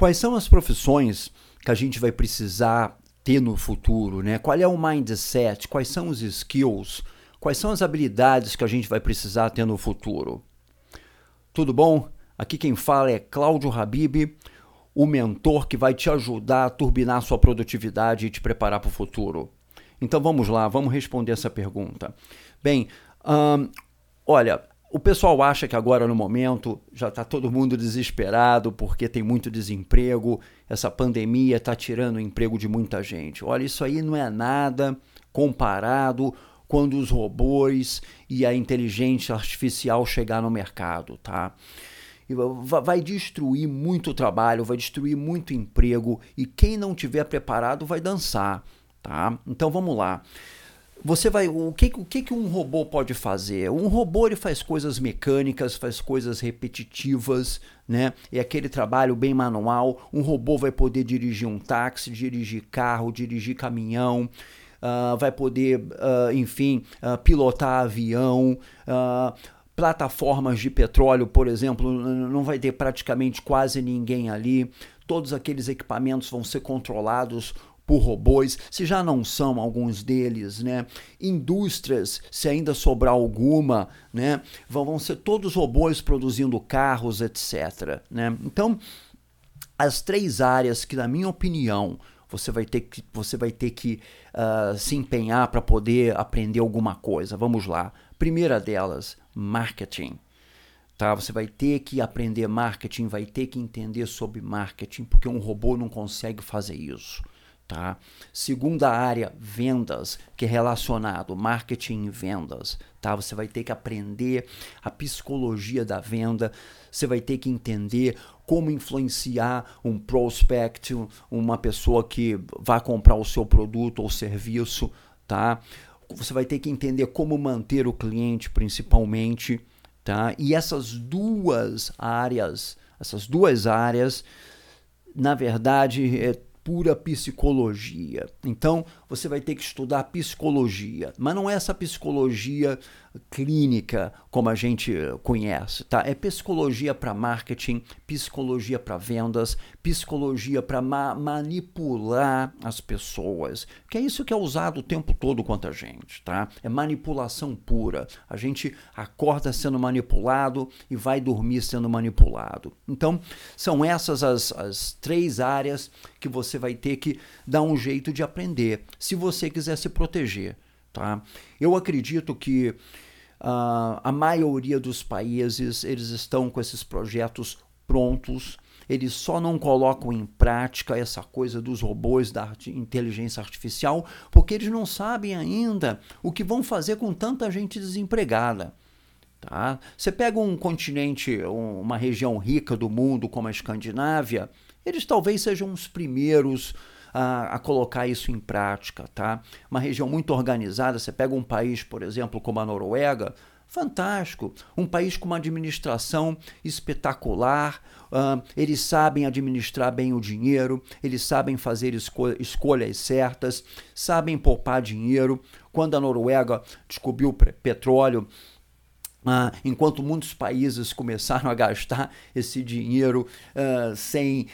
Quais são as profissões que a gente vai precisar ter no futuro, né? Qual é o mindset? Quais são os skills? Quais são as habilidades que a gente vai precisar ter no futuro? Tudo bom? Aqui quem fala é Cláudio Habib, o mentor que vai te ajudar a turbinar sua produtividade e te preparar para o futuro. Então vamos lá, vamos responder essa pergunta. Bem, olha, o pessoal acha que agora no momento já está todo mundo desesperado porque tem muito desemprego, essa pandemia está tirando o emprego de muita gente. Olha, isso aí não é nada comparado quando os robôs e a inteligência artificial chegar no mercado, tá? Vai destruir muito trabalho, vai destruir muito emprego e quem não tiver preparado vai dançar, tá? Então vamos lá. Você vai, o que, o que, que um robô pode fazer? Um robô ele faz coisas mecânicas, faz coisas repetitivas, né? É aquele trabalho bem manual. Um robô vai poder dirigir um táxi, dirigir carro, dirigir caminhão, uh, vai poder, uh, enfim, uh, pilotar avião. plataformas de petróleo, por exemplo, não vai ter praticamente quase ninguém ali. Todos aqueles equipamentos vão ser controlados por robôs, se já não são alguns deles, né? Indústrias, se ainda sobrar alguma, né? Vão ser todos robôs produzindo carros, etc. Né? Então, as três áreas que, na minha opinião, você vai ter que, você vai ter que uh, se empenhar para poder aprender alguma coisa. Vamos lá. Primeira delas, marketing. Tá? Você vai ter que aprender marketing, vai ter que entender sobre marketing, porque um robô não consegue fazer isso. Tá? Segunda área, vendas, que é relacionado marketing e vendas. Tá? Você vai ter que aprender a psicologia da venda, você vai ter que entender como influenciar um prospect, uma pessoa que vai comprar o seu produto ou serviço. Tá? Você vai ter que entender como manter o cliente, principalmente. Tá? E essas duas áreas, essas duas áreas, na verdade, é pura psicologia. Então, você vai ter que estudar psicologia, mas não é essa psicologia clínica como a gente conhece, tá? É psicologia para marketing, psicologia para vendas, psicologia para ma manipular as pessoas, que é isso que é usado o tempo todo contra a gente, tá? É manipulação pura. A gente acorda sendo manipulado e vai dormir sendo manipulado. Então, são essas as, as três áreas que você vai ter que dar um jeito de aprender se você quiser se proteger. Tá? Eu acredito que uh, a maioria dos países eles estão com esses projetos prontos, eles só não colocam em prática essa coisa dos robôs da inteligência artificial porque eles não sabem ainda o que vão fazer com tanta gente desempregada. Tá? Você pega um continente, uma região rica do mundo como a Escandinávia, eles talvez sejam os primeiros a, a, colocar isso em prática, tá? Uma região muito organizada, você pega um país, por exemplo, como a Noruega, fantástico, um país com uma administração espetacular, uh, eles sabem administrar bem o dinheiro, eles sabem fazer esco escolhas certas, sabem poupar dinheiro. Quando a Noruega descobriu petróleo, ah, enquanto muitos países começaram a gastar esse dinheiro uh, sem,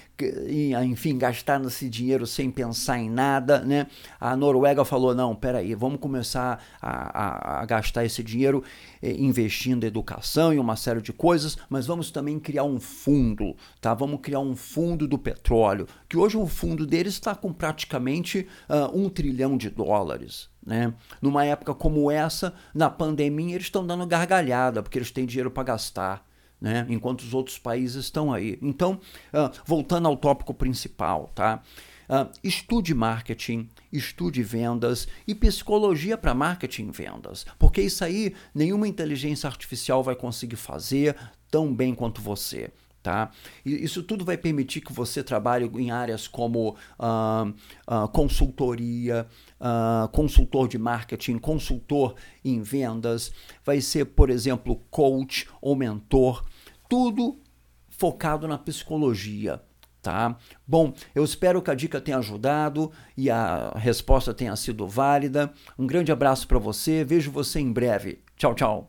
enfim, gastar esse dinheiro sem pensar em nada, né? A Noruega falou não, peraí, vamos começar a, a, a gastar esse dinheiro eh, investindo em educação e uma série de coisas, mas vamos também criar um fundo, tá? Vamos criar um fundo do petróleo, que hoje o fundo deles está com praticamente uh, um trilhão de dólares, né? Numa época como essa, na pandemia, eles estão dando gargalhada, porque eles têm dinheiro para gastar. Né? enquanto os outros países estão aí. Então, uh, voltando ao tópico principal, tá? Uh, estude marketing, estude vendas e psicologia para marketing e vendas, porque isso aí nenhuma inteligência artificial vai conseguir fazer tão bem quanto você. Tá? Isso tudo vai permitir que você trabalhe em áreas como uh, uh, consultoria, uh, consultor de marketing, consultor em vendas, vai ser, por exemplo, coach ou mentor, tudo focado na psicologia. Tá? Bom, eu espero que a dica tenha ajudado e a resposta tenha sido válida. Um grande abraço para você, vejo você em breve. Tchau, tchau.